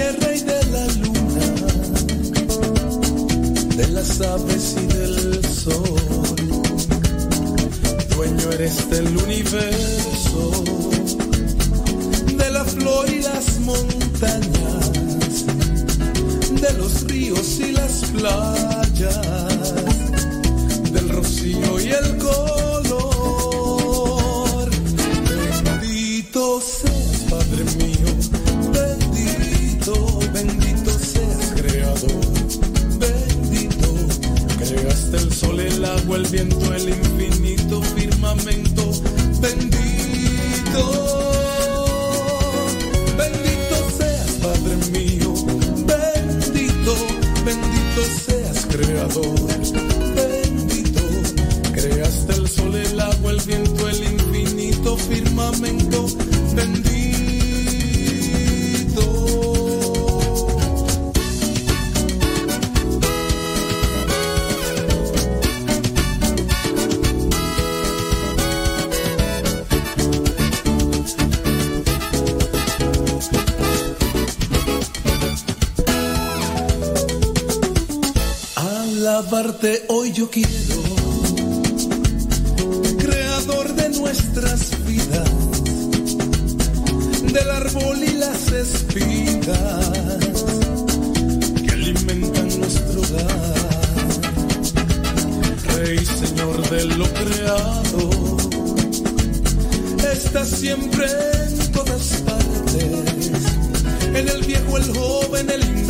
tierra y de la luna, de las aves y del sol. Dueño eres del universo, de la flor y las montañas, de los ríos y las playas, del rocío y el color. Viento, el infinito Quiero, creador de nuestras vidas, del árbol y las espigas que alimentan nuestro hogar. Rey, Señor de lo creado, estás siempre en todas partes, en el viejo, el joven, el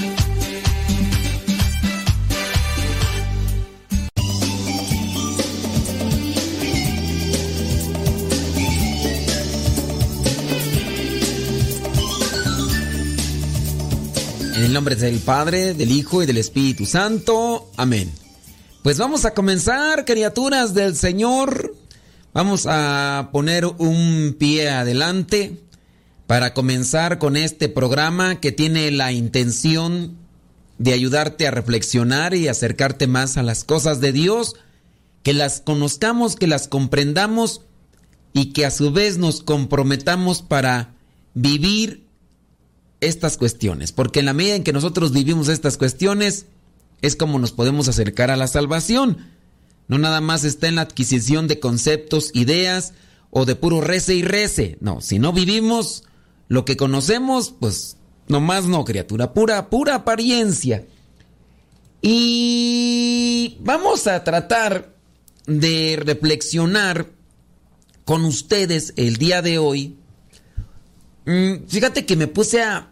El nombre del Padre, del Hijo y del Espíritu Santo. Amén. Pues vamos a comenzar, criaturas del Señor. Vamos a poner un pie adelante para comenzar con este programa que tiene la intención de ayudarte a reflexionar y acercarte más a las cosas de Dios, que las conozcamos, que las comprendamos y que a su vez nos comprometamos para vivir estas cuestiones, porque en la medida en que nosotros vivimos estas cuestiones, es como nos podemos acercar a la salvación. No nada más está en la adquisición de conceptos, ideas o de puro rece y rece. No, si no vivimos lo que conocemos, pues nomás no, criatura, pura, pura apariencia. Y vamos a tratar de reflexionar con ustedes el día de hoy. Mm, fíjate que me puse a,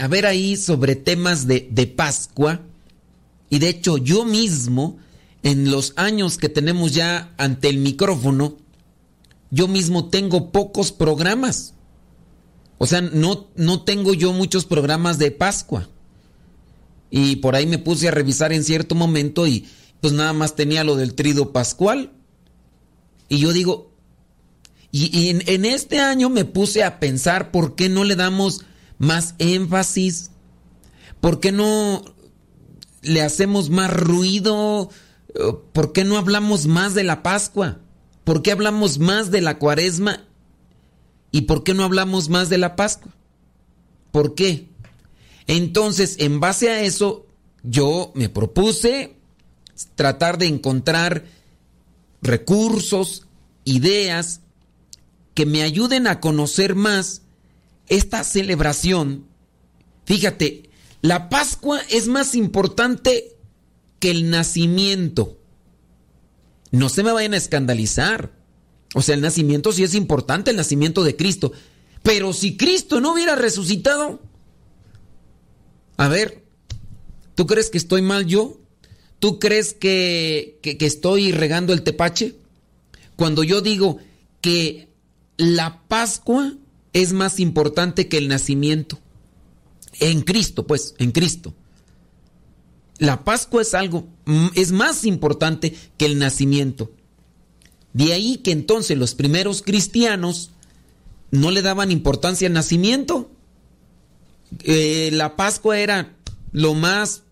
a ver ahí sobre temas de, de Pascua. Y de hecho yo mismo, en los años que tenemos ya ante el micrófono, yo mismo tengo pocos programas. O sea, no, no tengo yo muchos programas de Pascua. Y por ahí me puse a revisar en cierto momento y pues nada más tenía lo del trido pascual. Y yo digo, y, en, este año me puse a pensar por qué no le damos más énfasis, por qué no le hacemos más ruido, por qué no hablamos más de la Pascua, por qué hablamos más de la cuaresma y por qué no hablamos más de la Pascua. ¿Por qué? Entonces, en base a eso, yo me propuse tratar de encontrar recursos, ideas que me ayuden a conocer más esta celebración. Fíjate, la Pascua es más importante que el nacimiento. No se me vayan a escandalizar. O sea, el nacimiento sí es importante, el nacimiento de Cristo. Pero si Cristo no hubiera resucitado, a ver, ¿tú crees que estoy mal yo? ¿Tú crees que, que, que, estoy regando el tepache? Cuando yo digo que la Pascua es más importante que el nacimiento. En Cristo, pues, en Cristo. La Pascua es algo, es más importante que el nacimiento. De ahí que entonces los primeros cristianos no le daban importancia al nacimiento. Eh, la Pascua era lo más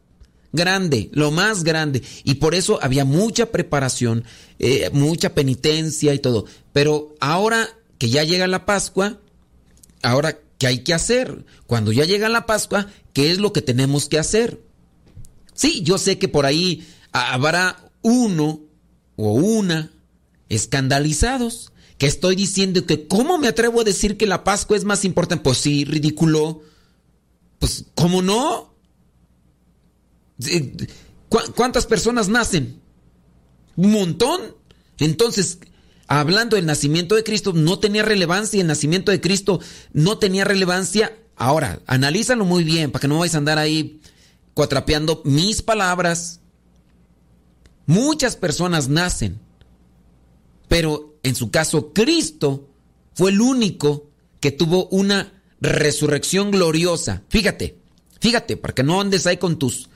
grande, lo más grande. Y por eso había mucha preparación, eh, mucha penitencia y todo. Pero ahora que ya llega la Pascua, ahora, ¿qué hay que hacer? Cuando ya llega la Pascua, ¿qué es lo que tenemos que hacer? Sí, yo sé que por ahí habrá uno o una escandalizados que estoy diciendo que ¿cómo me atrevo a decir que la Pascua es más importante? Pues sí, ridículo. Pues, ¿cómo no? ¿Cuántas personas nacen? Un montón. Entonces, hablando del nacimiento de Cristo, no tenía relevancia. El nacimiento de Cristo no tenía relevancia. Ahora, analízalo muy bien para que no vais a andar ahí cuatrapeando mis palabras. Muchas personas nacen, pero en su caso, Cristo fue el único que tuvo una resurrección gloriosa. Fíjate, fíjate, para que no andes ahí con tus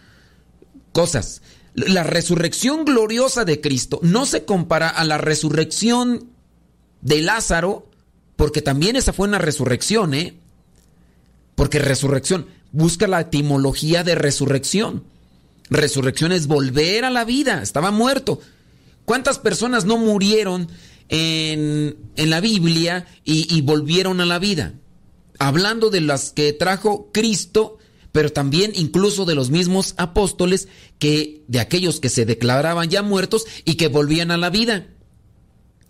cosas. La resurrección gloriosa de Cristo no se compara a la resurrección de Lázaro, porque también esa fue una resurrección, ¿eh? Porque resurrección, busca la etimología de resurrección. Resurrección es volver a la vida, estaba muerto. ¿Cuántas personas no murieron en, en la Biblia y, y volvieron a la vida? Hablando de las que trajo Cristo pero también incluso de los mismos apóstoles que de aquellos que se declaraban ya muertos y que volvían a la vida.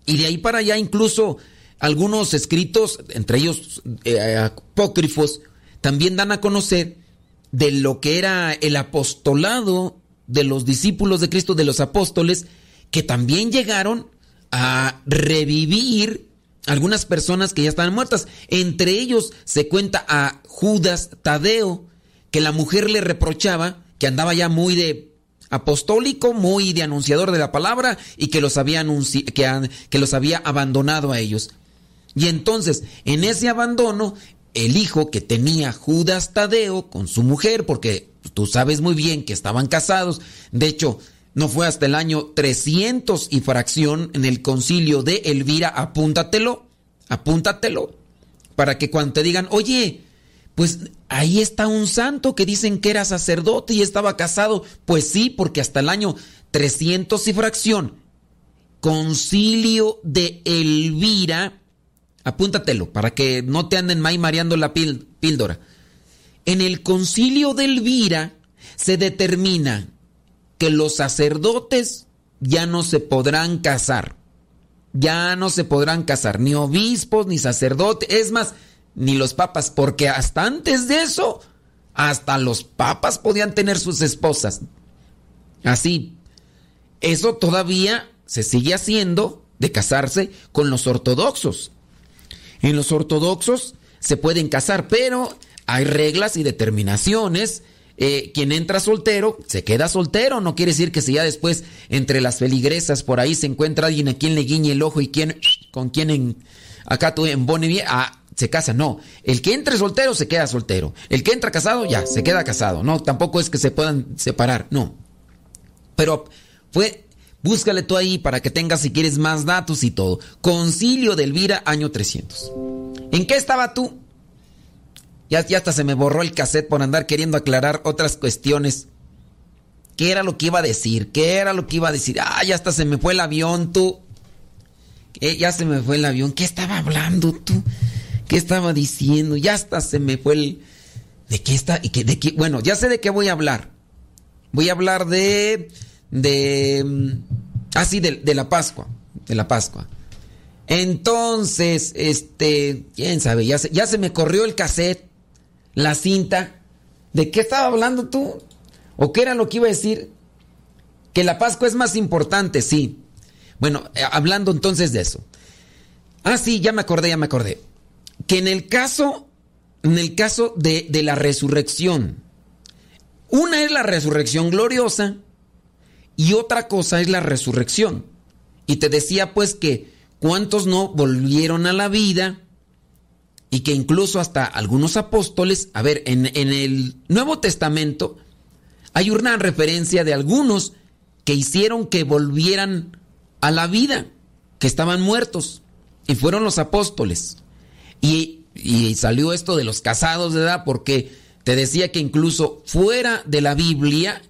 Y de ahí para allá incluso algunos escritos, entre ellos eh, apócrifos, también dan a conocer de lo que era el apostolado de los discípulos de Cristo, de los apóstoles, que también llegaron a revivir algunas personas que ya estaban muertas. Entre ellos se cuenta a Judas Tadeo, que la mujer le reprochaba que andaba ya muy de apostólico, muy de anunciador de la palabra y que los había, que, que los había abandonado a ellos. Y entonces, en ese abandono, el hijo que tenía Judas Tadeo con su mujer, porque tú sabes muy bien que estaban casados, de hecho, no fue hasta el año 300 y fracción en el concilio de Elvira, apúntatelo, apúntatelo, para que cuando te digan, oye, pues ahí está un santo que dicen que era sacerdote y estaba casado, pues sí, porque hasta el año 300 y fracción, concilio de Elvira, apúntatelo, para que no te anden ahí mareando la píldora. En el concilio de Elvira se determina que los sacerdotes ya no se podrán casar. Ya no se podrán casar, ni obispos, ni sacerdotes, es más, ni los papas, porque hasta antes de eso, hasta los papas podían tener sus esposas. Así, eso todavía se sigue haciendo de casarse con los ortodoxos. En los ortodoxos se pueden casar, pero hay reglas y determinaciones eh, quien entra soltero se queda soltero. No quiere decir que si ya después entre las feligresas por ahí se encuentra alguien a quien le guiñe el ojo y quien, con quien en, acá tú en bien, ah, se casa. No, el que entre soltero se queda soltero. El que entra casado ya se queda casado. No, tampoco es que se puedan separar. No. Pero fue, búscale tú ahí para que tengas si quieres más datos y todo. Concilio de Elvira, año 300. ¿En qué estaba tú? Ya, hasta se me borró el cassette por andar queriendo aclarar otras cuestiones. ¿Qué era lo que iba a decir? ¿Qué era lo que iba a decir? Ah, ya hasta se me fue el avión, tú. ya se me fue el avión. ¿Qué estaba hablando tú? ¿Qué estaba diciendo? Ya hasta se me fue el... ¿De qué está? ¿Y qué, de qué? Bueno, ya sé de qué voy a hablar. Voy a hablar de... De... Mm, ah, de la Pascua. De la Pascua. Entonces, este... ¿Quién sabe? Ya se, ya se me corrió el cassette la cinta. ¿De qué estaba hablando tú? ¿O qué era lo que iba a decir? Que la Pascua es más importante, sí. Bueno, eh, hablando entonces de eso. Ah, sí, ya me acordé, ya me acordé. Que en el caso, en el caso de, de la resurrección, una es la resurrección gloriosa y otra cosa es la resurrección. Y te decía pues que cuántos no volvieron a la vida y que incluso hasta algunos apóstoles, a ver, en, el Nuevo Testamento hay una referencia de algunos que hicieron que volvieran a la vida, que estaban muertos, y fueron los apóstoles. Y, salió esto de los casados de edad, porque te decía que incluso fuera de la Biblia,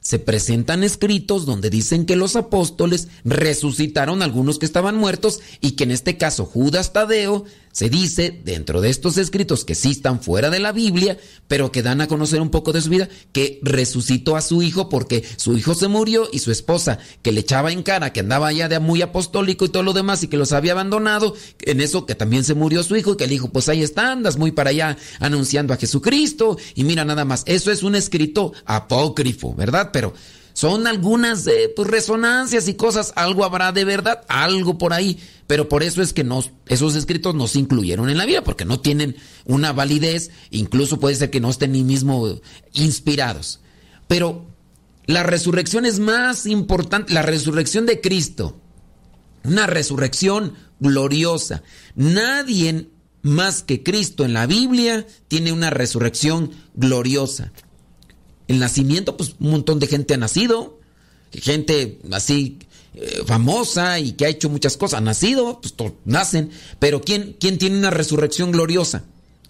se presentan escritos donde dicen que los apóstoles resucitaron algunos que estaban muertos y que en este caso Judas Tadeo se dice dentro de estos escritos que sí están fuera de la Biblia, pero que dan a conocer un poco de su vida, que resucitó a su hijo porque su hijo se murió y su esposa que le echaba en cara que andaba ya de muy apostólico y todo lo demás y que los había abandonado, en eso que también se murió su hijo y que el hijo pues ahí está, andas muy para allá anunciando a Jesucristo y mira nada más, eso es un escrito apócrifo, ¿verdad? Pero son algunas eh, pues, resonancias y cosas, algo habrá de verdad, algo por ahí, pero por eso es que esos escritos no se incluyeron en la Biblia, porque no tienen una validez, incluso puede ser que no estén ni mismo inspirados. Pero la resurrección es más importante, la resurrección de Cristo, una resurrección gloriosa. Nadie más que Cristo en la Biblia tiene una resurrección gloriosa el nacimiento, pues un montón de gente ha nacido, gente así eh, famosa y que ha hecho muchas cosas, ha nacido, pues nacen, pero ¿quién, ¿quién tiene una resurrección gloriosa?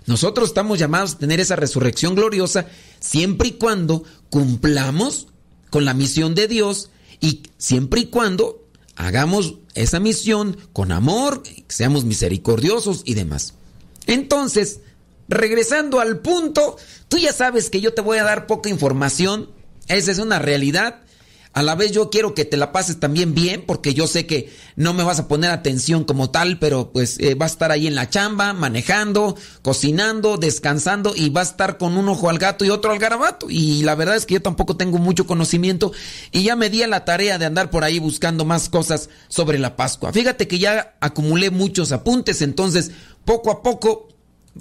Nosotros estamos llamados a tener esa resurrección gloriosa siempre y cuando cumplamos con la misión de Dios y siempre y cuando hagamos esa misión con amor, seamos misericordiosos y demás. Entonces, regresando al punto, tú ya sabes que yo te voy a dar poca información, esa es una realidad. A la vez yo quiero que te la pases también bien porque yo sé que no me vas a poner atención como tal, pero pues eh, a estar ahí en la chamba, manejando, cocinando, descansando y vas a estar con un ojo al gato y otro al garabato. Y la verdad es que yo tampoco tengo mucho conocimiento y ya me di a la tarea de andar por ahí buscando más cosas sobre la Pascua. Fíjate que ya acumulé muchos apuntes, entonces poco a poco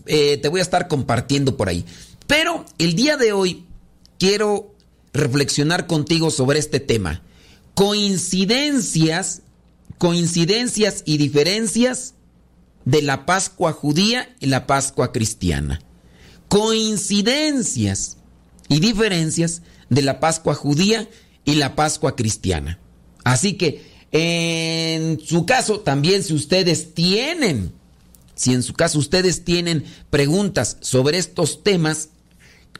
eh, te voy a estar compartiendo por ahí. Pero el día de hoy quiero reflexionar contigo sobre este tema. Coincidencias, coincidencias y diferencias de la Pascua judía y la Pascua cristiana. Coincidencias y diferencias de la Pascua judía y la Pascua cristiana. Así que en su caso, también si ustedes tienen, si en su caso ustedes tienen preguntas sobre estos temas,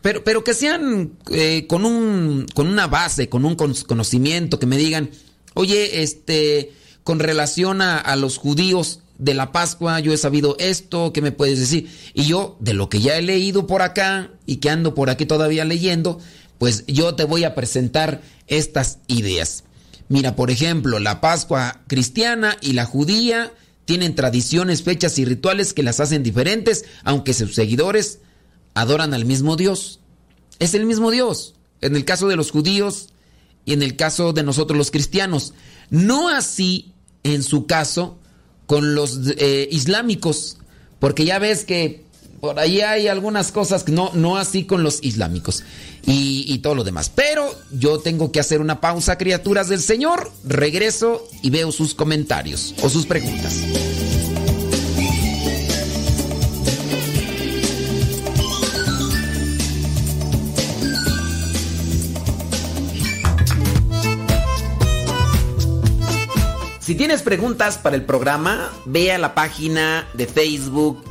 pero, pero que sean eh, con, un, con una base, con un conocimiento, que me digan, oye, este, con relación a, a los judíos de la Pascua, yo he sabido esto, ¿qué me puedes decir? Y yo, de lo que ya he leído por acá y que ando por aquí todavía leyendo, pues yo te voy a presentar estas ideas. Mira, por ejemplo, la Pascua cristiana y la judía tienen tradiciones, fechas y rituales que las hacen diferentes, aunque sus seguidores adoran al mismo Dios. Es el mismo Dios, en el caso de los judíos y en el caso de nosotros los cristianos. No así, en su caso, con los eh, islámicos, porque ya ves que por ahí hay algunas cosas que no, no así con los islámicos y, y, todo lo demás. Pero yo tengo que hacer una pausa, criaturas del Señor. Regreso y veo sus comentarios o sus preguntas. Si tienes preguntas para el programa, ve a la página de Facebook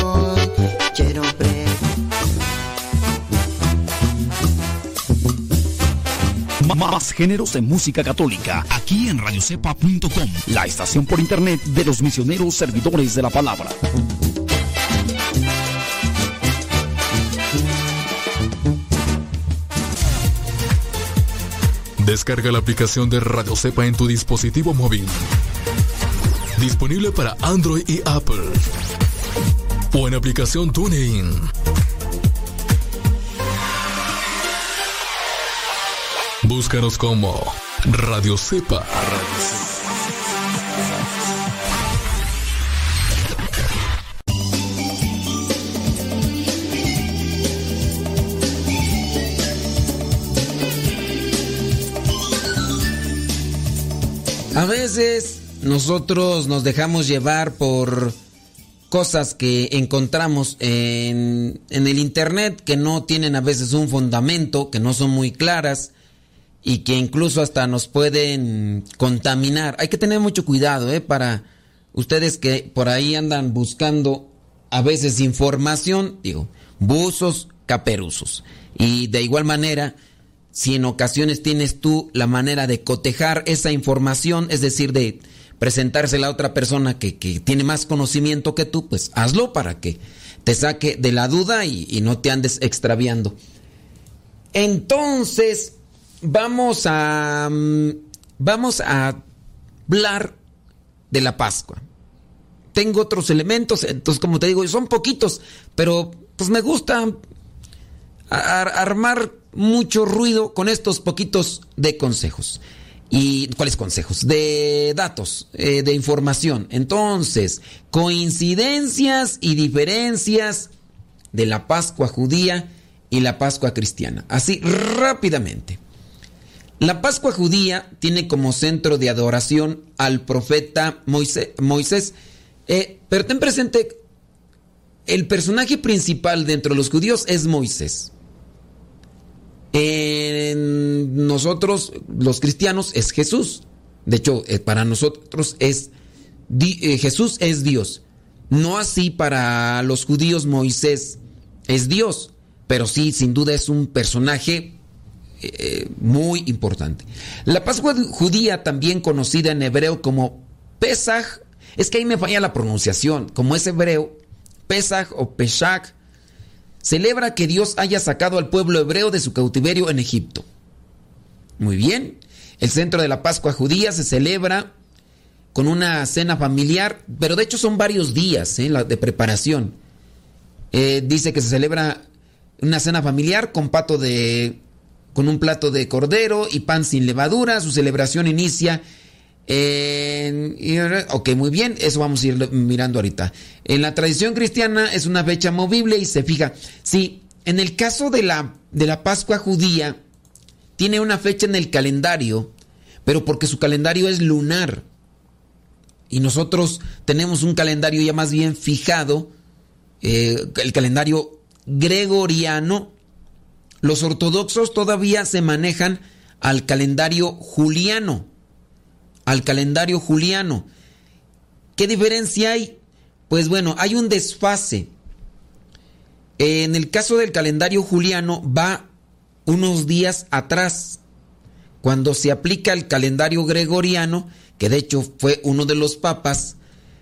Más géneros de música católica aquí en radiocepa.com, la estación por internet de los misioneros servidores de la palabra. Descarga la aplicación de Radio Cepa en tu dispositivo móvil. Disponible para Android y Apple. O en aplicación TuneIn. Búscanos como Radio Cepa. A veces nosotros nos dejamos llevar por cosas que encontramos en, en, el internet que no tienen a veces un fundamento, que no son muy claras y que incluso hasta nos pueden contaminar. Hay que tener mucho cuidado, ¿eh? Para ustedes que por ahí andan buscando a veces información, digo, buzos, caperuzos. Y de igual manera, si en ocasiones tienes tú la manera de cotejar esa información, es decir, de presentársela a otra persona que, que tiene más conocimiento que tú, pues hazlo para que te saque de la duda y, y no te andes extraviando. Entonces, vamos a vamos a hablar de la Pascua. Tengo otros elementos, entonces como te digo, son poquitos, pero pues me gusta ar armar mucho ruido con estos poquitos de consejos. ¿Y cuáles consejos? De datos, eh, de información. Entonces, coincidencias y diferencias de la Pascua judía y la Pascua cristiana. Así rápidamente. La Pascua judía tiene como centro de adoración al profeta Moisés. Eh, pero ten presente, el personaje principal dentro de los judíos es Moisés. En nosotros, los cristianos, es Jesús. De hecho, eh, para nosotros es eh, Jesús es Dios. No así para los judíos Moisés es Dios, pero sí, sin duda es un personaje eh, muy importante. La Pascua judía, también conocida en hebreo como Pesach, es que ahí me falla la pronunciación, como es hebreo, Pesach o Pesach, celebra que Dios haya sacado al pueblo hebreo de su cautiverio en Egipto. Muy bien, el centro de la Pascua judía se celebra con una cena familiar, pero de hecho son varios días ¿eh? de preparación. Eh, dice que se celebra una cena familiar con pato de con un plato de cordero y pan sin levadura. Su celebración inicia en, ok, muy bien, eso vamos a ir mirando ahorita. En la tradición cristiana es una fecha movible y se fija. Sí, en el caso de la, de la Pascua judía, tiene una fecha en el calendario, pero porque su calendario es lunar. Y nosotros tenemos un calendario ya más bien fijado, eh, el calendario gregoriano. Los ortodoxos todavía se manejan al calendario juliano al calendario juliano. ¿Qué diferencia hay? Pues bueno, hay un desfase. En el caso del calendario juliano va unos días atrás. Cuando se aplica el calendario gregoriano, que de hecho fue uno de los papas,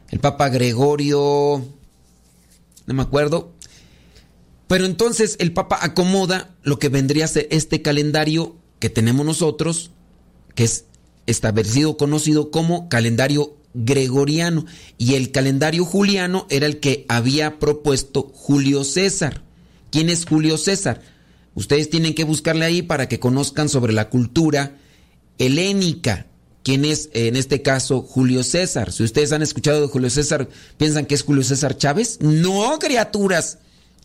el papa Gregorio, no me acuerdo, pero entonces el papa acomoda lo que vendría a ser este calendario que tenemos nosotros, que es establecido conocido como calendario gregoriano y el calendario juliano era el que había propuesto Julio César. ¿Quién es Julio César? Ustedes tienen que buscarle ahí para que conozcan sobre la cultura helénica. ¿Quién es en este caso Julio César? Si ustedes han escuchado de Julio César, ¿piensan que es Julio César Chávez? No, criaturas.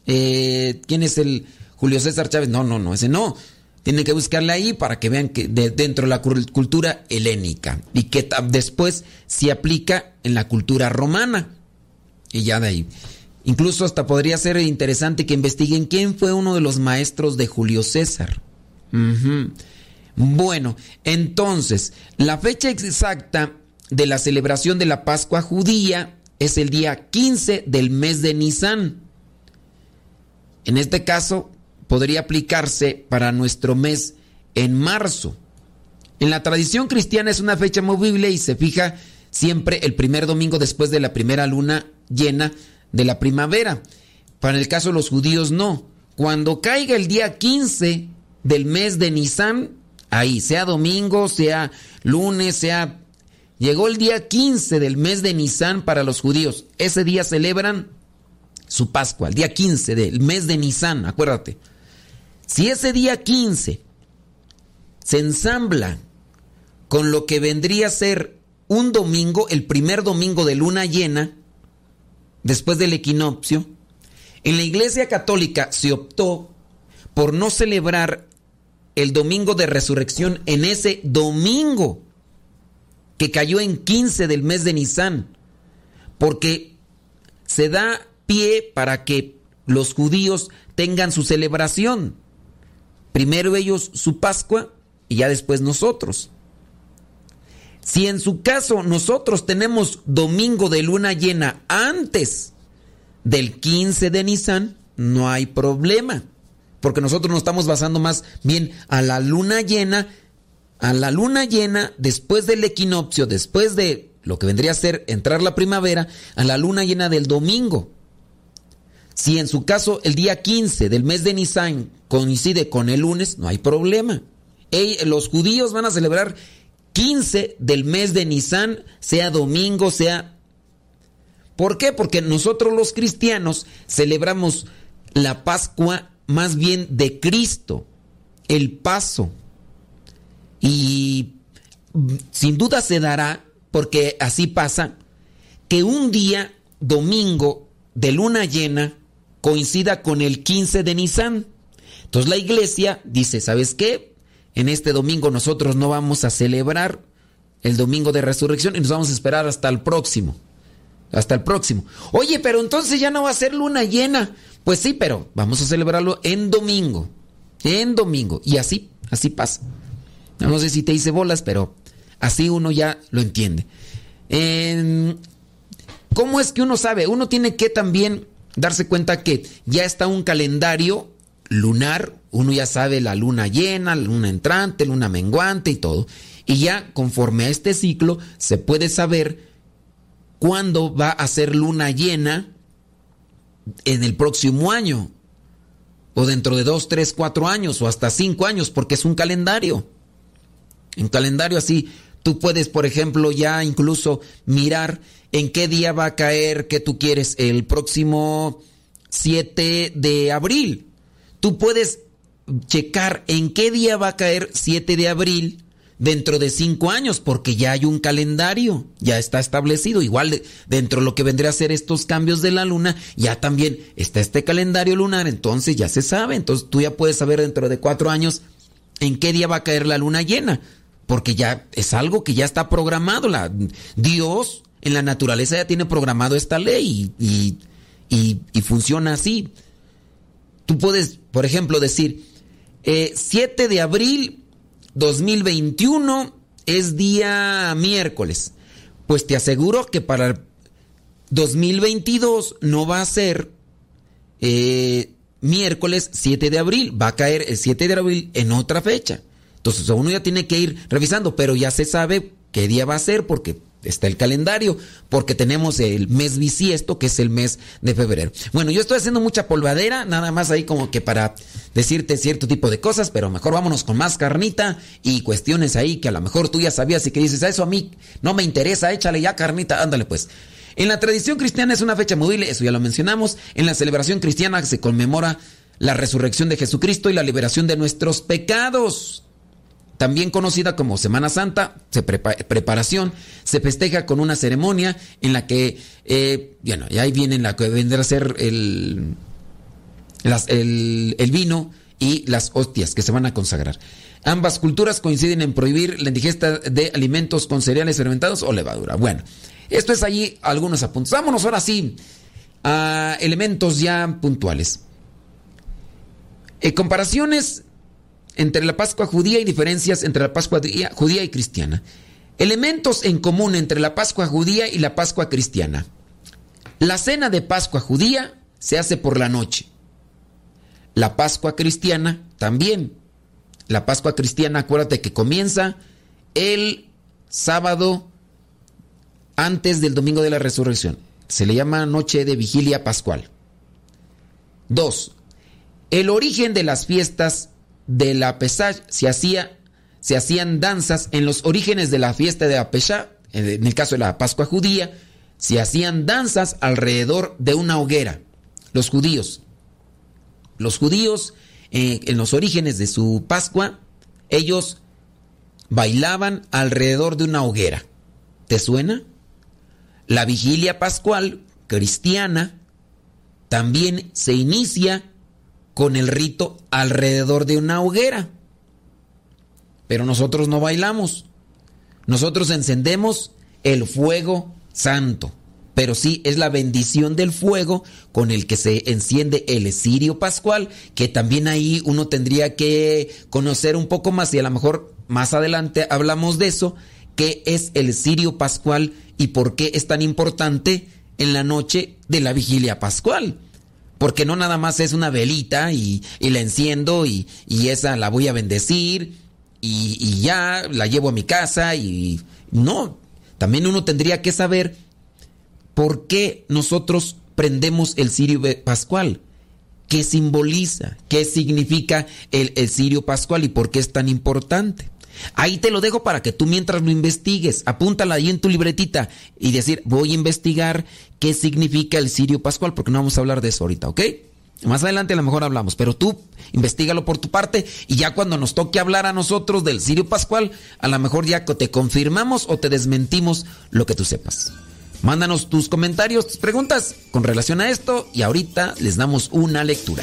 Eh, ¿Quién es el Julio César Chávez? No, no, no, ese no. Tienen que buscarle ahí para que vean que dentro de la cultura helénica y que después se aplica en la cultura romana. Y ya de ahí. Incluso hasta podría ser interesante que investiguen quién fue uno de los maestros de Julio César. Bueno, entonces, la fecha exacta de la celebración de la Pascua judía es el día 15 del mes de Nisan. En este caso, podría aplicarse para nuestro mes en marzo. En la tradición cristiana es una fecha movible y se fija siempre el primer domingo después de la primera luna llena de la primavera. Para el caso de los judíos no. Cuando caiga el día 15 del mes de Nisan, ahí, sea domingo, sea lunes, sea... Llegó el día 15 del mes de Nisan para los judíos. Ese día celebran su Pascua, el día 15 del mes de Nisan, acuérdate. Si ese día 15 se ensambla con lo que vendría a ser un domingo, el primer domingo de luna llena, después del equinoccio, en la Iglesia Católica se optó por no celebrar el domingo de resurrección en ese domingo que cayó en 15 del mes de Nisan, porque se da pie para que los judíos tengan su celebración. Primero ellos su Pascua y ya después nosotros. Si en su caso nosotros tenemos domingo de luna llena antes del 15 de Nisan, no hay problema. Porque nosotros nos estamos basando más bien a la luna llena, a la luna llena después del equinoccio, después de lo que vendría a ser entrar la primavera, a la luna llena del domingo. Si en su caso el día 15 del mes de Nisan coincide con el lunes, no hay problema. los judíos van a celebrar 15 del mes de Nisan, sea domingo, sea... ¿Por qué? Porque nosotros los cristianos celebramos la Pascua más bien de Cristo, el paso. Y sin duda se dará, porque así pasa, que un día, domingo, de luna llena, coincida con el 15 de Nisan. Entonces la iglesia dice, ¿sabes qué? En este domingo nosotros no vamos a celebrar el domingo de resurrección y nos vamos a esperar hasta el próximo. Hasta el próximo. Oye, pero entonces ya no va a ser luna llena. Pues sí, pero vamos a celebrarlo en domingo. En domingo. Y así, así pasa. No sé si te hice bolas, pero así uno ya lo entiende. ¿Cómo es que uno sabe? Uno tiene que también darse cuenta que ya está un calendario lunar. Uno ya sabe la luna llena, la luna entrante, luna menguante y todo. Y ya conforme a este ciclo se puede saber cuándo va a ser luna llena en el próximo año. O dentro de dos, tres, cuatro años o hasta cinco años, porque es un calendario. En calendario así, tú puedes, por ejemplo, ya incluso mirar en qué día va a caer que tú quieres el próximo 7 de abril. Tú puedes checar en qué día va a caer 7 de abril dentro de cinco años, porque ya hay un calendario, ya está establecido. Igual dentro de lo que vendría a ser estos cambios de la luna, ya también está este calendario lunar, entonces ya se sabe. Entonces tú ya puedes saber dentro de cuatro años en qué día va a caer la luna llena, porque ya es algo que ya está programado. La, Dios en la naturaleza ya tiene programado esta ley y, funciona así. Tú puedes, por ejemplo, decir, 7 eh, de abril 2021 es día miércoles. Pues te aseguro que para 2022 no va a ser eh, miércoles 7 de abril, va a caer el 7 de abril en otra fecha. Entonces uno ya tiene que ir revisando, pero ya se sabe qué día va a ser porque está el calendario, porque tenemos el mes bisiesto, que es el mes de febrero. Bueno, yo estoy haciendo mucha polvadera, nada más ahí como que para decirte cierto tipo de cosas, pero mejor vámonos con más carnita y cuestiones ahí que a lo mejor tú ya sabías y que dices, a eso a mí no me interesa, échale ya carnita, ándale pues. En la tradición cristiana es una fecha móvil, eso ya lo mencionamos. En la celebración cristiana se conmemora la resurrección de Jesucristo y la liberación de nuestros pecados también conocida como Semana Santa, se preparación, se festeja con una ceremonia en la que, eh, bueno, y ahí viene la que vendrá a ser el, el, vino y las hostias que se van a consagrar. Ambas culturas coinciden en prohibir la indigesta de alimentos con cereales fermentados o levadura. Bueno, esto es allí algunos apuntes. Vámonos ahora sí a elementos ya puntuales. Eh, comparaciones entre la Pascua judía y diferencias entre la Pascua judía y cristiana. Elementos en común entre la Pascua judía y la Pascua cristiana. La cena de Pascua judía se hace por la noche. La Pascua cristiana también. La Pascua cristiana, acuérdate que comienza el sábado antes del domingo de la resurrección. Se le llama noche de vigilia pascual. Dos, el origen de las fiestas de la Pesach se, hacía, se hacían danzas en los orígenes de la fiesta de la Pesach, en el caso de la Pascua judía, se hacían danzas alrededor de una hoguera. Los judíos. Los judíos, eh, en los orígenes de su Pascua, ellos bailaban alrededor de una hoguera. ¿Te suena? La vigilia pascual cristiana también se inicia con el rito alrededor de una hoguera. Pero nosotros no bailamos. Nosotros encendemos el fuego santo. Pero sí es la bendición del fuego con el que se enciende el cirio pascual, que también ahí uno tendría que conocer un poco más y a lo mejor más adelante hablamos de eso, qué es el cirio pascual y por qué es tan importante en la noche de la vigilia pascual. Porque no nada más es una velita y, la enciendo y, esa la voy a bendecir y, ya la llevo a mi casa y no. También uno tendría que saber por qué nosotros prendemos el cirio pascual. ¿Qué simboliza? ¿Qué significa el, el cirio pascual y por qué es tan importante? Ahí te lo dejo para que tú mientras lo investigues, apúntala ahí en tu libretita y decir, voy a investigar qué significa el cirio pascual, porque no vamos a hablar de eso ahorita, ¿ok? Más adelante a lo mejor hablamos, pero tú investigalo por tu parte y ya cuando nos toque hablar a nosotros del Sirio Pascual, a lo mejor ya te confirmamos o te desmentimos lo que tú sepas. Mándanos tus comentarios, tus preguntas con relación a esto y ahorita les damos una lectura.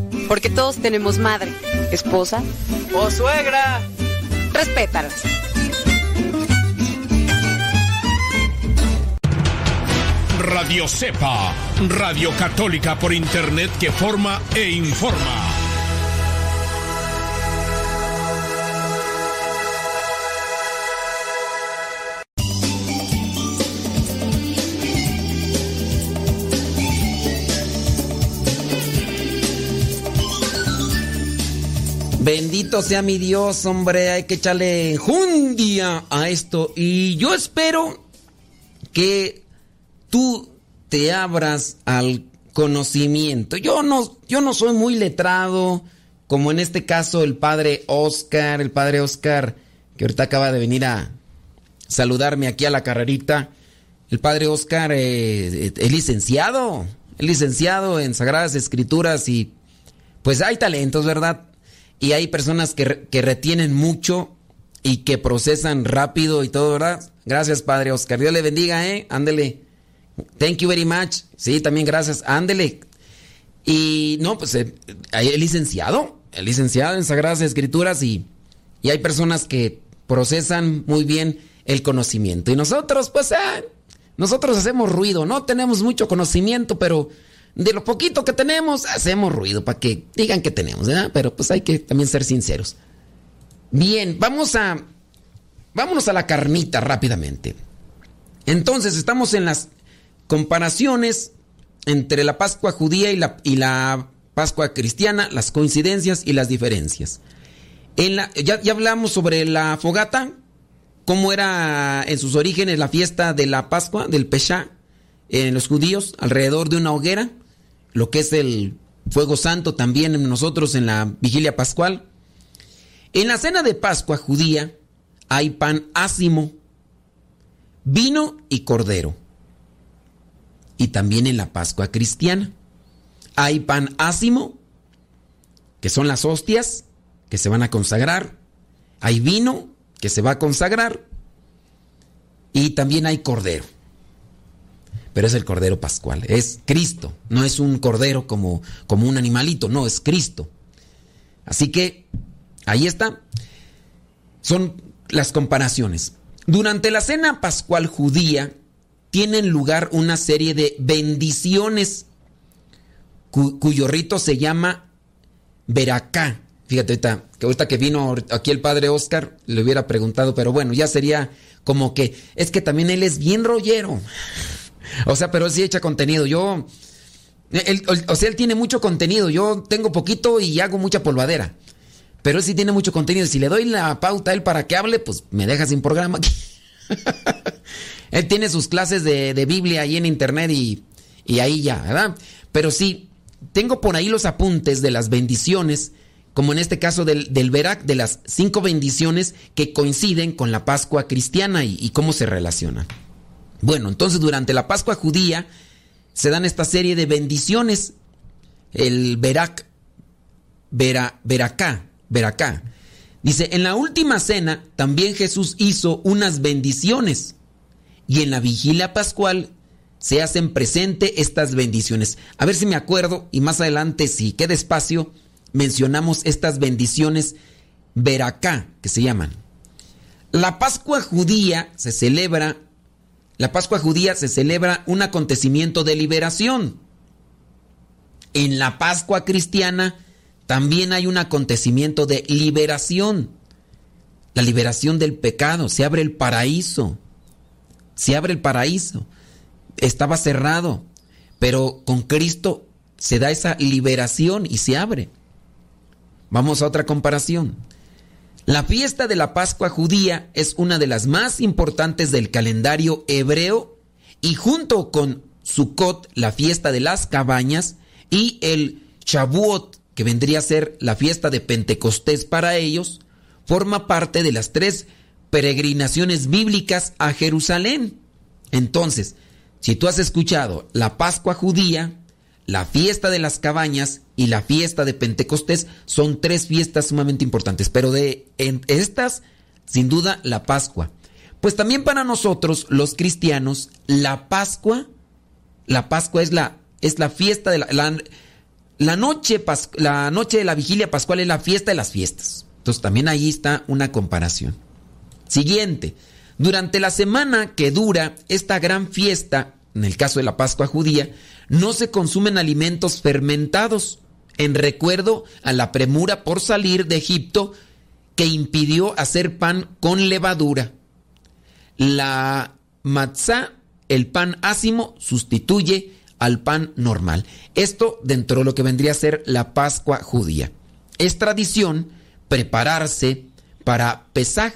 Porque todos tenemos madre, esposa o suegra. Respétalas. Radio Cepa, Radio Católica por Internet que forma e informa. Bendito sea mi Dios, hombre, hay que echarle jundia a esto. Y yo espero que tú te abras al conocimiento. Yo no, yo no soy muy letrado, como en este caso el padre Oscar, el padre Oscar, que ahorita acaba de venir a saludarme aquí a la carrerita. El padre Oscar eh, es licenciado, es licenciado en Sagradas Escrituras y pues hay talentos, ¿verdad? Y hay personas que, que, retienen mucho y que procesan rápido y todo, ¿verdad? Gracias, Padre Oscar. Dios le bendiga, ¿eh? Ándele. Thank you very much. Sí, también gracias. Ándele. Y no, pues eh, el licenciado, el licenciado en Sagradas Escrituras y, y hay personas que procesan muy bien el conocimiento. Y nosotros, pues, eh, nosotros hacemos ruido, no tenemos mucho conocimiento, pero de lo poquito que tenemos, hacemos ruido para que digan que tenemos, ¿verdad? Pero pues hay que también ser sinceros. Bien, vamos a. Vámonos a la carnita rápidamente. Entonces, estamos en las comparaciones entre la Pascua judía y la, y la Pascua cristiana, las coincidencias y las diferencias. Ya, ya hablamos sobre la fogata, cómo era en sus orígenes la fiesta de la Pascua, del Pesha, en los judíos, alrededor de una hoguera lo que es el fuego santo también en nosotros en la vigilia pascual. En la cena de Pascua judía hay pan ácimo, vino y cordero. Y también en la Pascua cristiana hay pan ácimo, que son las hostias que se van a consagrar. Hay vino que se va a consagrar. Y también hay cordero pero es el Cordero Pascual, es Cristo, no es un cordero como, como un animalito, no, es Cristo. Así que ahí está, son las comparaciones. Durante la cena pascual judía tienen lugar una serie de bendiciones cuyo rito se llama Veracá. Fíjate ahorita, que ahorita que vino aquí el padre Oscar, le hubiera preguntado, pero bueno, ya sería como que, es que también él es bien rollero. O sea, pero él sí echa contenido. Yo. o sea, él tiene mucho contenido. Yo tengo poquito y hago mucha polvadera. Pero él sí tiene mucho contenido. Si le doy la pauta a él para que hable, pues me deja sin programa él tiene sus clases de, Biblia ahí en internet y, y ahí ya, ¿verdad? Pero sí, tengo por ahí los apuntes de las bendiciones, como en este caso del, del Verac, de las cinco bendiciones que coinciden con la Pascua cristiana y, y cómo se relacionan. Bueno, entonces durante la Pascua judía se dan esta serie de bendiciones. El Berak Vera, Veracá, Veracá. Dice, en la última cena también Jesús hizo unas bendiciones y en la vigilia pascual se hacen presente estas bendiciones. A ver si me acuerdo y más adelante, si queda espacio, mencionamos estas bendiciones Veracá, que se llaman. La Pascua judía se celebra, la Pascua judía se celebra un acontecimiento de liberación. En la Pascua cristiana también hay un acontecimiento de liberación. La liberación del pecado, se abre el paraíso. Se abre el paraíso. Estaba cerrado, pero con Cristo se da esa liberación y se abre. Vamos a otra comparación. La fiesta de la Pascua judía es una de las más importantes del calendario hebreo y junto con Sukkot, la fiesta de las cabañas, y el Shavuot, que vendría a ser la fiesta de Pentecostés para ellos, forma parte de las tres peregrinaciones bíblicas a Jerusalén. Entonces, si tú has escuchado la Pascua judía, la fiesta de las cabañas y la fiesta de Pentecostés son tres fiestas sumamente importantes, pero de estas, sin duda, la Pascua. Pues también para nosotros, los cristianos, la Pascua, la Pascua es la, es la fiesta de la, la, noche, la noche de la vigilia pascual es la fiesta de las fiestas. Entonces también ahí está una comparación. Siguiente, durante la semana que dura esta gran fiesta, en el caso de la Pascua judía, no se consumen alimentos fermentados, en recuerdo a la premura por salir de Egipto que impidió hacer pan con levadura. La matzá, el pan ácimo, sustituye al pan normal. Esto dentro de lo que vendría a ser la Pascua judía. Es tradición prepararse para Pesaj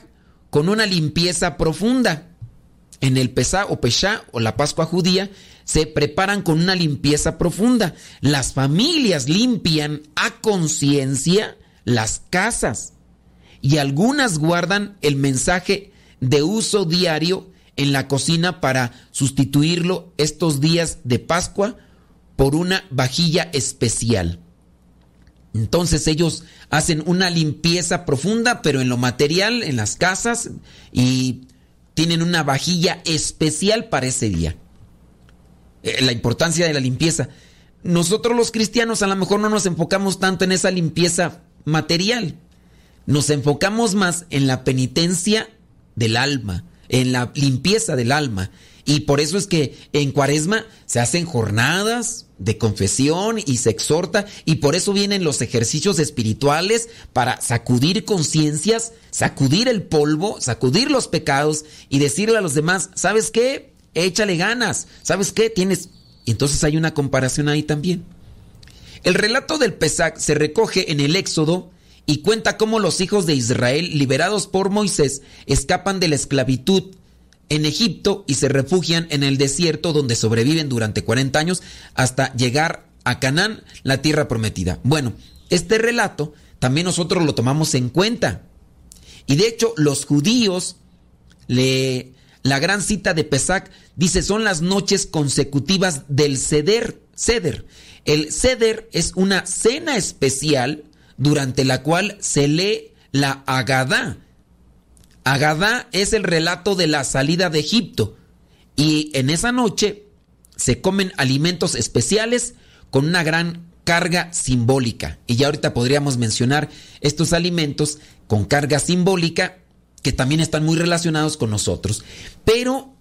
con una limpieza profunda. En el Pesaj o Pesha o la Pascua judía se preparan con una limpieza profunda. Las familias limpian a conciencia las casas y algunas guardan el mensaje de uso diario en la cocina para sustituirlo estos días de Pascua por una vajilla especial. Entonces ellos hacen una limpieza profunda, pero en lo material, en las casas, y tienen una vajilla especial para ese día. Eh, la importancia de la limpieza. Nosotros los cristianos a lo mejor no nos enfocamos tanto en esa limpieza material. Nos enfocamos más en la penitencia del alma, en la limpieza del alma. Y por eso es que en Cuaresma se hacen jornadas de confesión y se exhorta y por eso vienen los ejercicios espirituales para sacudir conciencias, sacudir el polvo, sacudir los pecados y decirle a los demás, ¿sabes qué? Échale ganas. ¿Sabes qué? Tienes... Y entonces hay una comparación ahí también. El relato del Pesach se recoge en el Éxodo y cuenta cómo los hijos de Israel, liberados por Moisés, escapan de la esclavitud en Egipto y se refugian en el desierto donde sobreviven durante 40 años hasta llegar a Canaán, la tierra prometida. Bueno, este relato también nosotros lo tomamos en cuenta. Y de hecho, los judíos le la gran cita de Pesach dice son las noches consecutivas del ceder. Ceder. El ceder es una cena especial durante la cual se lee la Agadá. Agadá es el relato de la salida de Egipto y en esa noche se comen alimentos especiales con una gran carga simbólica. Y ya ahorita podríamos mencionar estos alimentos con carga simbólica que también están muy relacionados con nosotros. Pero,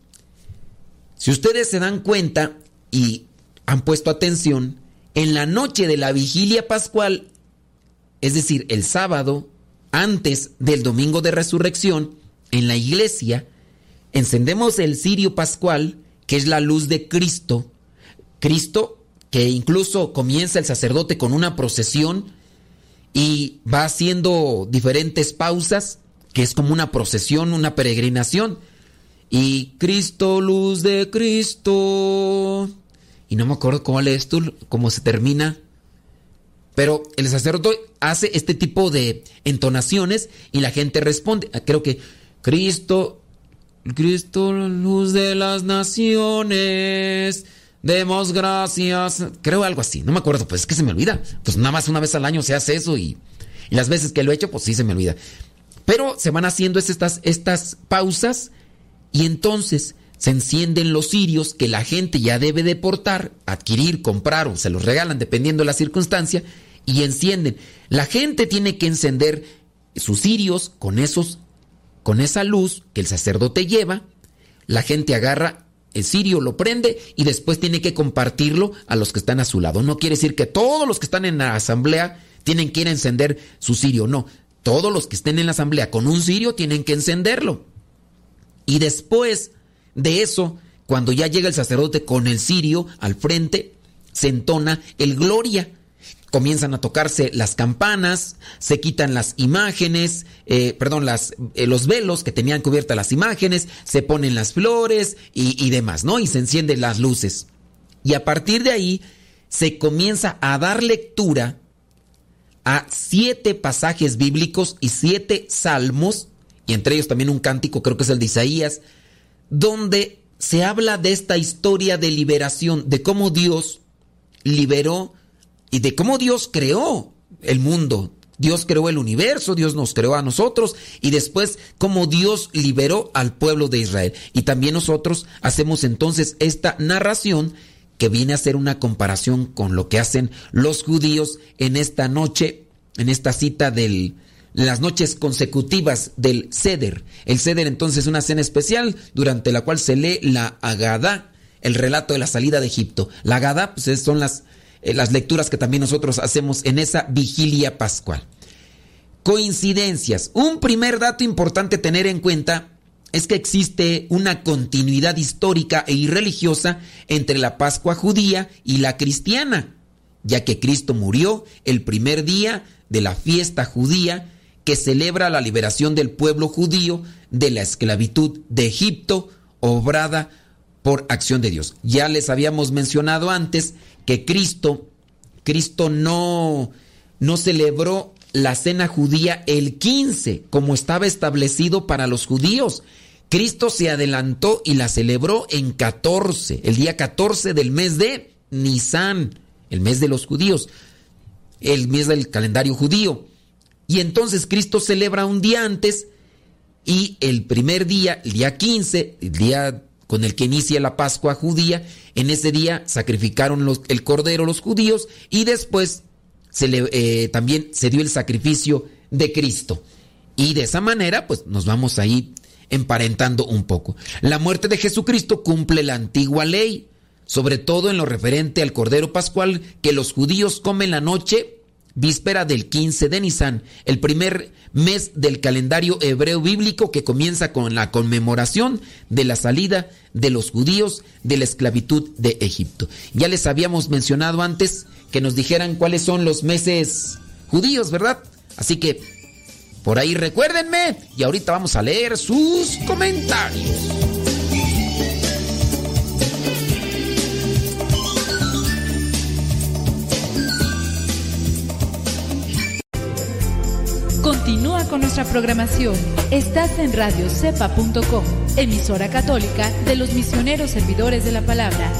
si ustedes se dan cuenta y han puesto atención, en la noche de la vigilia pascual, es decir, el sábado, antes del domingo de resurrección, en la iglesia, encendemos el cirio pascual, que es la luz de Cristo. Cristo, que incluso comienza el sacerdote con una procesión y va haciendo diferentes pausas que es como una procesión, una peregrinación. Y Cristo, luz de Cristo. Y no me acuerdo cómo lees tú, cómo se termina. Pero el sacerdote hace este tipo de entonaciones y la gente responde. Creo que Cristo, Cristo, luz de las naciones, Demos gracias. Creo algo así. No me acuerdo, pues es que se me olvida. Pues nada más una vez al año se hace eso y, y las veces que lo he hecho, pues sí se me olvida. Pero se van haciendo estas, estas pausas y entonces se encienden los cirios que la gente ya debe deportar, adquirir, comprar o se los regalan dependiendo de la circunstancia y encienden. La gente tiene que encender sus cirios con esos con esa luz que el sacerdote lleva. La gente agarra el cirio, lo prende y después tiene que compartirlo a los que están a su lado. No quiere decir que todos los que están en la asamblea tienen que ir a encender su cirio, no. Todos los que estén en la asamblea con un cirio tienen que encenderlo. Y después de eso, cuando ya llega el sacerdote con el cirio al frente, se entona el gloria. Comienzan a tocarse las campanas, se quitan las imágenes, eh, perdón, las, eh, los velos que tenían cubiertas las imágenes, se ponen las flores y, y demás, ¿no? Y se encienden las luces. Y a partir de ahí se comienza a dar lectura a siete pasajes bíblicos y siete salmos, y entre ellos también un cántico, creo que es el de Isaías, donde se habla de esta historia de liberación, de cómo Dios liberó y de cómo Dios creó el mundo. Dios creó el universo, Dios nos creó a nosotros y después cómo Dios liberó al pueblo de Israel. Y también nosotros hacemos entonces esta narración que viene a ser una comparación con lo que hacen los judíos en esta noche, en esta cita del las noches consecutivas del Seder. El Seder entonces es una cena especial durante la cual se lee la Agadá, el relato de la salida de Egipto. La Agadá pues, son las, eh, las lecturas que también nosotros hacemos en esa vigilia pascual. Coincidencias. Un primer dato importante tener en cuenta es que existe una continuidad histórica e irreligiosa entre la Pascua judía y la cristiana, ya que Cristo murió el primer día de la fiesta judía que celebra la liberación del pueblo judío de la esclavitud de Egipto, obrada por acción de Dios. Ya les habíamos mencionado antes que Cristo, Cristo no, no celebró la cena judía el 15, como estaba establecido para los judíos. Cristo se adelantó y la celebró en 14, el día 14 del mes de Nisan, el mes de los judíos, el mes del calendario judío. Y entonces Cristo celebra un día antes y el primer día, el día 15, el día con el que inicia la Pascua judía, en ese día sacrificaron los, el cordero los judíos y después eh, también se dio el sacrificio de Cristo. Y de esa manera, pues nos vamos ahí emparentando un poco. La muerte de Jesucristo cumple la antigua ley, sobre todo en lo referente al cordero pascual que los judíos comen la noche víspera del 15 de Nisan, el primer mes del calendario hebreo bíblico que comienza con la conmemoración de la salida de los judíos de la esclavitud de Egipto. Ya les habíamos mencionado antes que nos dijeran cuáles son los meses judíos, ¿verdad? Así que por ahí recuérdenme y ahorita vamos a leer sus comentarios. Continúa con nuestra programación. Estás en radiocepa.com, emisora católica de los misioneros servidores de la palabra.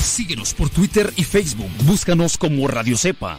Síguenos por Twitter y Facebook. Búscanos como Radio Cepa.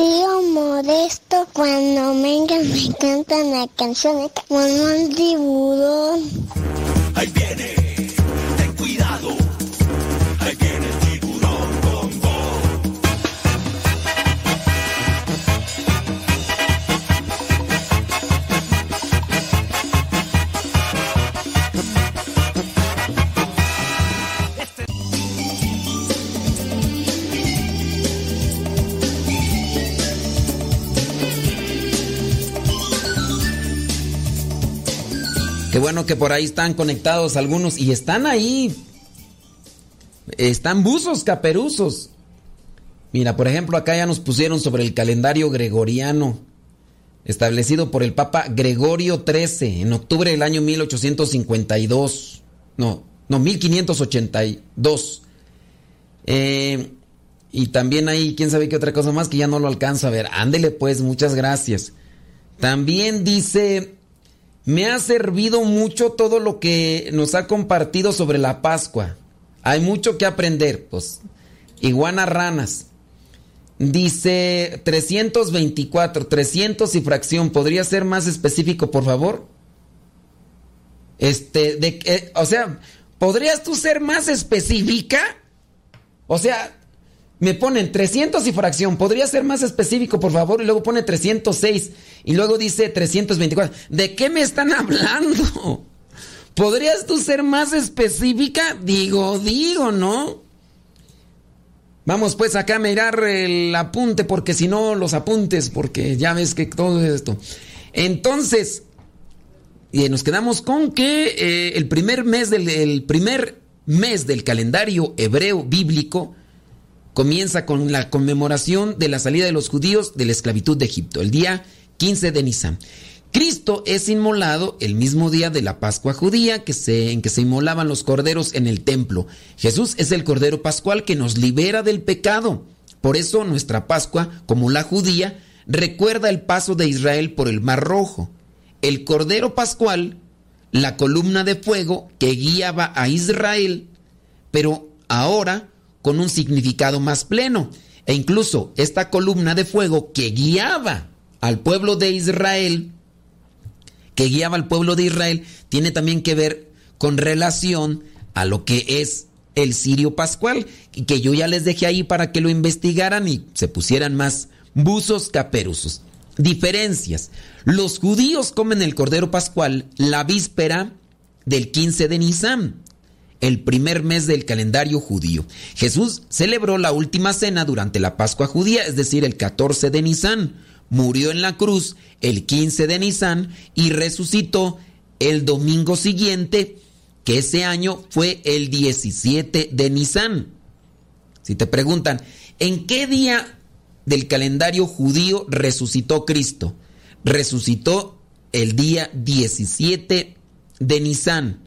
Tío Modesto, cuando vengan me cantan la canción como un tiburón. Ahí viene, ten cuidado. Ahí viene bueno que por ahí están conectados algunos y están ahí. Están buzos, caperuzos. Mira, por ejemplo, acá ya nos pusieron sobre el calendario gregoriano, establecido por el Papa Gregorio XIII en octubre del año 1852. No, no, 1582. Eh, y también hay, quién sabe qué otra cosa más que ya no lo alcanza a ver. Ándele pues, muchas gracias. También dice, me ha servido mucho todo lo que nos ha compartido sobre la Pascua. Hay mucho que aprender, pues. Iguana ranas. Dice 324, 300 y fracción. ¿Podría ser más específico, por favor? Este, de, eh, o sea, ¿podrías tú ser más específica? O sea, me ponen 300 y fracción. ¿Podría ser más específico, por favor? Y luego pone 306. Y luego dice 324. ¿De qué me están hablando? ¿Podrías tú ser más específica? Digo, digo, ¿no? Vamos pues acá a mirar el apunte, porque si no, los apuntes, porque ya ves que todo esto. Entonces, y nos quedamos con que eh, el primer mes del el primer mes del calendario hebreo bíblico comienza con la conmemoración de la salida de los judíos de la esclavitud de Egipto, el día 15 de Nisan. Cristo es inmolado el mismo día de la Pascua judía en que se inmolaban los corderos en el templo. Jesús es el cordero pascual que nos libera del pecado. Por eso nuestra Pascua, como la judía, recuerda el paso de Israel por el Mar Rojo. El cordero pascual, la columna de fuego que guiaba a Israel, pero ahora con un significado más pleno. E incluso esta columna de fuego que guiaba al pueblo de Israel, que guiaba al pueblo de Israel tiene también que ver con relación a lo que es el Sirio Pascual, que yo ya les dejé ahí para que lo investigaran y se pusieran más buzos caperuzos. Diferencias. Los judíos comen el Cordero Pascual la víspera del 15 de Nisan, el primer mes del calendario judío. Jesús celebró la última cena durante la Pascua judía, es decir, el 14 de Nisan murió en la cruz el 15 de Nisan y resucitó el domingo siguiente, que ese año fue el 17 de Nisan. Si te preguntan, ¿en qué día del calendario judío resucitó Cristo? Resucitó el día 17 de Nisan.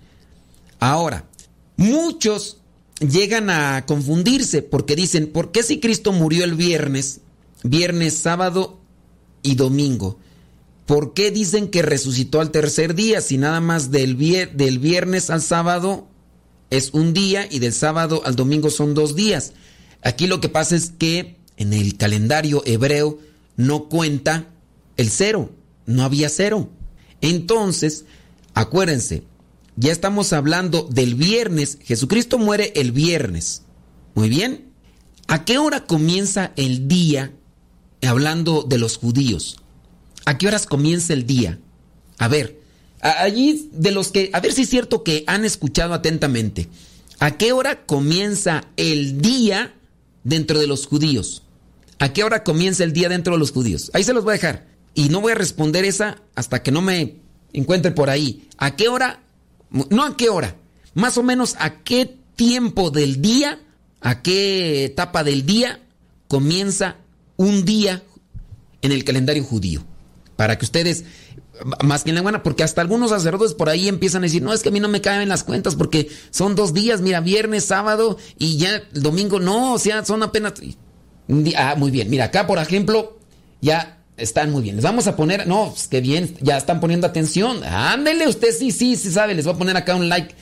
Ahora, muchos llegan a confundirse porque dicen, ¿por qué si Cristo murió el viernes, viernes, sábado y domingo. ¿Por qué dicen que resucitó al tercer día si nada más del, del viernes al sábado es un día y del sábado al domingo son dos días? Aquí lo que pasa es que en el calendario hebreo no cuenta el cero, no había cero. Entonces, acuérdense, ya estamos hablando del viernes, Jesucristo muere el viernes. Muy bien. ¿A qué hora comienza el día hablando de los judíos. ¿A qué horas comienza el día? A ver, allí de los que, a ver si es cierto que han escuchado atentamente. ¿A qué hora comienza el día dentro de los judíos? ¿A qué hora comienza el día dentro de los judíos? Ahí se los voy a dejar. Y no voy a responder esa hasta que no me encuentre por ahí. ¿A qué hora? No a qué hora. Más o menos a qué tiempo del día, a qué etapa del día comienza un día en el calendario judío. Para que ustedes, más que en la buena, porque hasta algunos sacerdotes por ahí empiezan a decir, no, es que a mí no me caen las cuentas porque son dos días, mira, viernes, sábado y ya el domingo, no, o sea, son apenas... Ah, muy bien, mira, acá por ejemplo, ya están muy bien. Les vamos a poner, no, pues qué bien, ya están poniendo atención. Ándele, usted sí, sí, sí sabe, les voy a poner acá un like.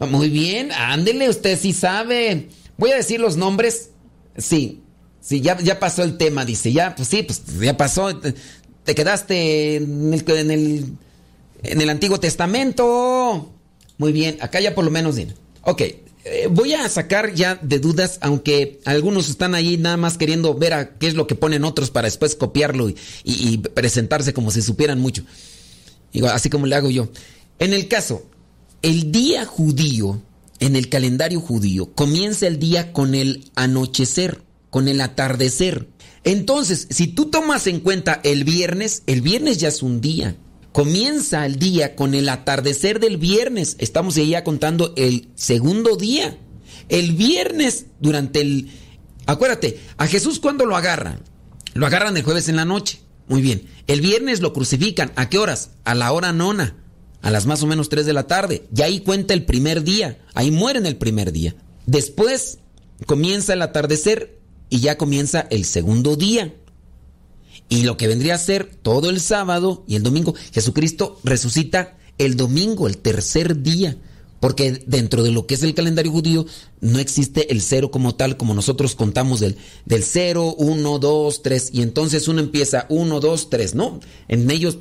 Muy bien, ándele, usted sí sabe. Voy a decir los nombres. Sí, Sí, ya, ya pasó el tema, dice. Ya, pues sí, pues ya pasó. Te quedaste en el, en el, Antiguo Testamento. Muy bien, acá ya por lo menos bien. Ok, eh, voy a sacar ya de dudas, aunque algunos están ahí nada más queriendo ver a qué es lo que ponen otros para después copiarlo y, presentarse como si supieran mucho. así como le hago yo. En el caso, el día judío, en el calendario judío, comienza el día con el anochecer con el atardecer. Entonces, si tú tomas en cuenta el viernes, el viernes ya es un día. Comienza el día con el atardecer del viernes. Estamos ya contando el segundo día. El viernes, durante el... Acuérdate, a Jesús cuando lo agarran. Lo agarran el jueves en la noche. Muy bien. El viernes lo crucifican. ¿A qué horas? A la hora nona. A las más o menos 3 de la tarde. Y ahí cuenta el primer día. Ahí mueren el primer día. Después comienza el atardecer y ya comienza el segundo día. Y lo que vendría a ser todo el sábado y el domingo, Jesucristo resucita el domingo, el tercer día. Porque dentro de lo que es el calendario judío no existe el cero como tal, como nosotros contamos del, del 0, 1, 2, 3. Y entonces uno empieza 1, 2, 3, ¿no? En ellos.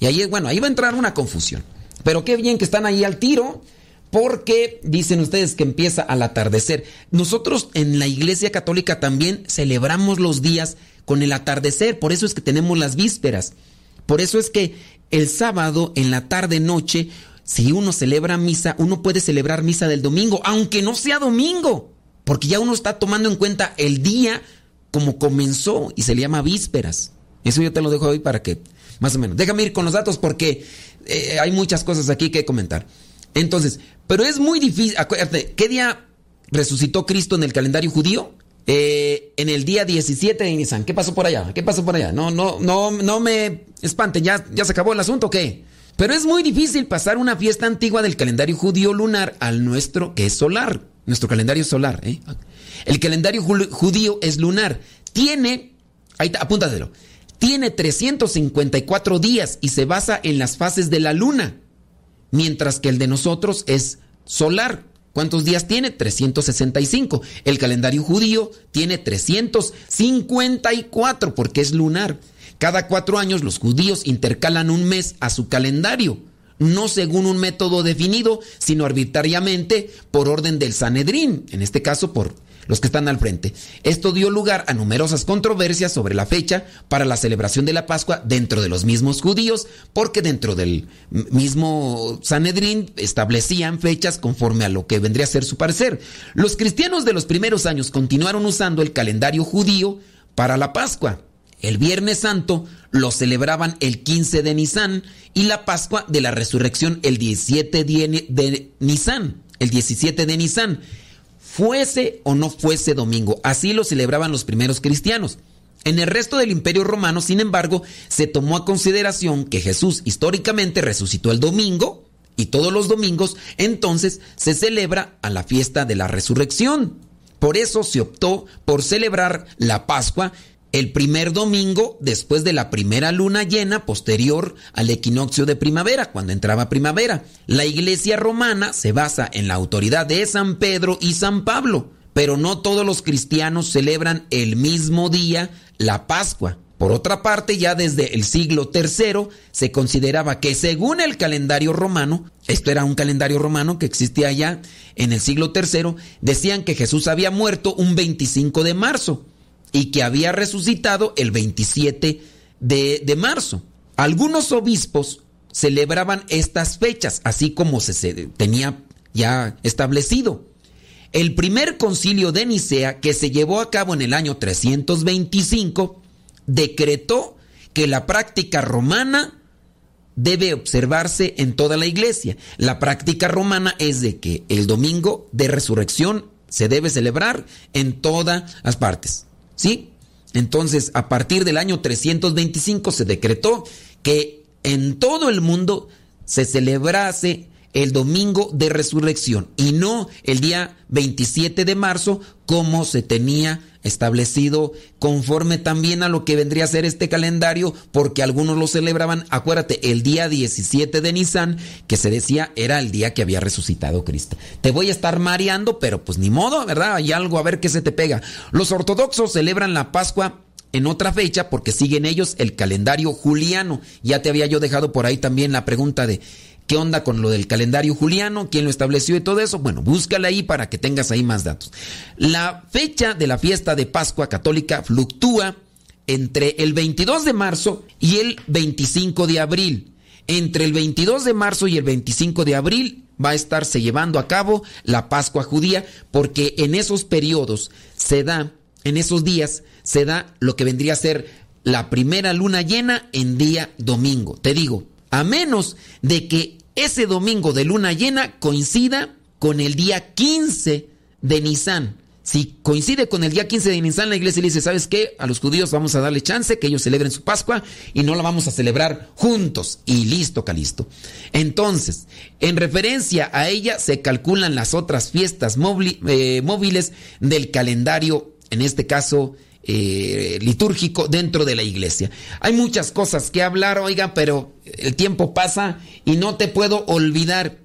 Y ahí, bueno, ahí va a entrar una confusión. Pero qué bien que están ahí al tiro, porque dicen ustedes que empieza al atardecer. Nosotros en la Iglesia Católica también celebramos los días con el atardecer, por eso es que tenemos las vísperas. Por eso es que el sábado en la tarde noche si uno celebra misa, uno puede celebrar misa del domingo, aunque no sea domingo, porque ya uno está tomando en cuenta el día como comenzó y se le llama vísperas. Eso yo te lo dejo hoy para que, más o menos. Déjame ir con los datos porque eh, hay muchas cosas aquí que comentar. Entonces, pero es muy difícil, acuérdate, ¿qué día resucitó Cristo en el calendario judío? Eh, en el día 17 de Nisan. ¿Qué pasó por allá? ¿Qué pasó por allá? No, no, no, no me espanten, ¿ya, ya se acabó el asunto o qué? Pero es muy difícil pasar una fiesta antigua del calendario judío lunar al nuestro, que es solar. Nuestro calendario solar. ¿eh? El calendario judío es lunar. Tiene, ahí apúntatelo, tiene 354 días y se basa en las fases de la luna. Mientras que el de nosotros es solar. ¿Cuántos días tiene? 365. El calendario judío tiene 354 porque es lunar. Cada cuatro años los judíos intercalan un mes a su calendario, no según un método definido, sino arbitrariamente por orden del Sanedrín, en este caso por los que están al frente. Esto dio lugar a numerosas controversias sobre la fecha para la celebración de la Pascua dentro de los mismos judíos, porque dentro del mismo Sanedrín establecían fechas conforme a lo que vendría a ser su parecer. Los cristianos de los primeros años continuaron usando el calendario judío para la Pascua. El Viernes Santo lo celebraban el 15 de Nisan y la Pascua de la Resurrección el 17 de Nisan, el 17 de Nisan, fuese o no fuese domingo. Así lo celebraban los primeros cristianos. En el resto del Imperio Romano, sin embargo, se tomó a consideración que Jesús históricamente resucitó el domingo y todos los domingos entonces se celebra a la fiesta de la resurrección. Por eso se optó por celebrar la Pascua el primer domingo después de la primera luna llena posterior al equinoccio de primavera, cuando entraba primavera. La iglesia romana se basa en la autoridad de San Pedro y San Pablo, pero no todos los cristianos celebran el mismo día la Pascua. Por otra parte, ya desde el siglo III se consideraba que según el calendario romano, esto era un calendario romano que existía ya en el siglo III, decían que Jesús había muerto un 25 de marzo y que había resucitado el 27 de, marzo. Algunos obispos celebraban estas fechas, así como se tenía ya establecido. El primer concilio de Nicea, que se llevó a cabo en el año 325, decretó que la práctica romana debe observarse en toda la iglesia. La práctica romana es de que el domingo de resurrección se debe celebrar en todas las partes. ¿Sí? Entonces, a partir del año 325 se decretó que en todo el mundo se celebrase el domingo de resurrección y no el día 27 de marzo como se tenía establecido conforme también a lo que vendría a ser este calendario porque algunos lo celebraban, acuérdate, el día 17 de Nisan que se decía era el día que había resucitado Cristo. Te voy a estar mareando, pero pues ni modo, ¿verdad? Hay algo a ver qué se te pega. Los ortodoxos celebran la Pascua en otra fecha porque siguen ellos el calendario juliano. Ya te había yo dejado por ahí también la pregunta de ¿Qué onda con lo del calendario juliano? ¿Quién lo estableció y todo eso? Bueno, búscala ahí para que tengas ahí más datos. La fecha de la fiesta de Pascua católica fluctúa entre el 22 de marzo y el 25 de abril. Entre el 22 de marzo y el 25 de abril va a estarse llevando a cabo la Pascua judía porque en esos periodos se da, en esos días se da lo que vendría a ser la primera luna llena en día domingo. Te digo, a menos de que ese domingo de luna llena coincida con el día 15 de Nisan. Si coincide con el día 15 de Nisan, la iglesia le dice, ¿sabes qué? A los judíos vamos a darle chance que ellos celebren su Pascua y no la vamos a celebrar juntos. Y listo, calisto. Entonces, en referencia a ella se calculan las otras fiestas eh, móviles del calendario, en este caso eh, litúrgico, dentro de la iglesia. Hay muchas cosas que hablar, oiga, pero el tiempo pasa y no te puedo olvidar.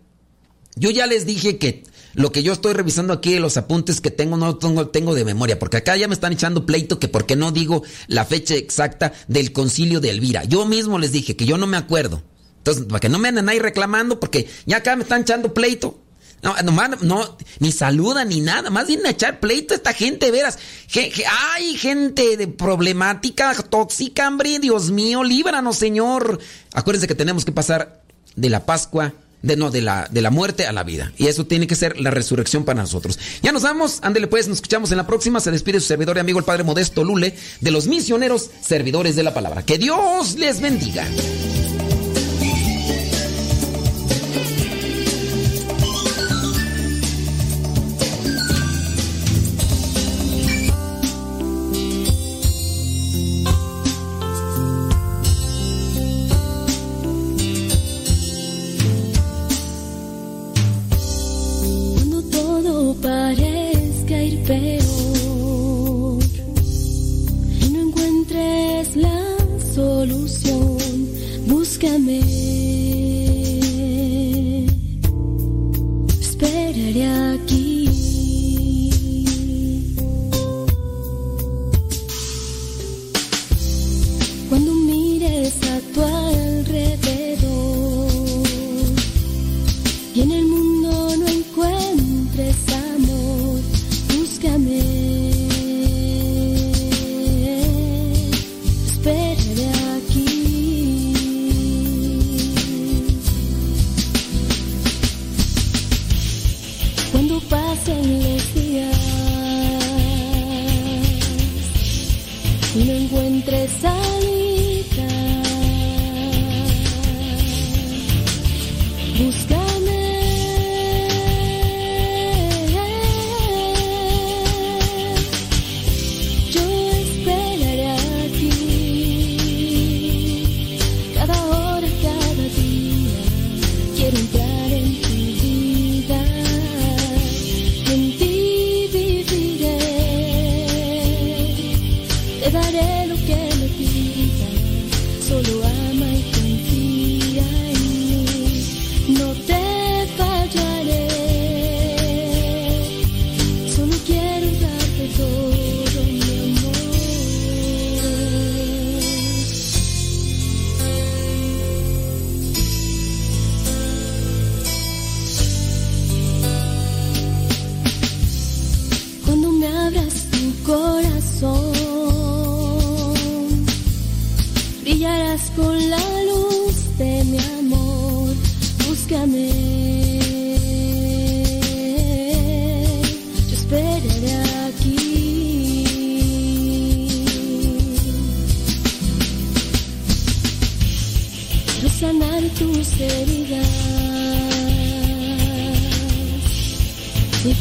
Yo ya les dije que lo que yo estoy revisando aquí, los apuntes que tengo, no tengo, tengo de memoria, porque acá ya me están echando pleito que por qué no digo la fecha exacta del concilio de Elvira. Yo mismo les dije que yo no me acuerdo. Entonces, para que no me anden ahí reclamando, porque ya acá me están echando pleito. No, no, no, ni saludan ni nada, más vienen a echar pleito a esta gente, veras. ay, gente de problemática, tóxica, hambre, Dios mío, líbranos, Señor. Acuérdense que tenemos que pasar de la Pascua de no, de la, de la muerte a la vida. Y eso tiene que ser la resurrección para nosotros. Ya nos vamos, ándele pues, nos escuchamos en la próxima. Se despide su servidor y amigo el Padre Modesto Lule de los misioneros servidores de la palabra. Que Dios les bendiga.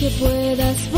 Getting better.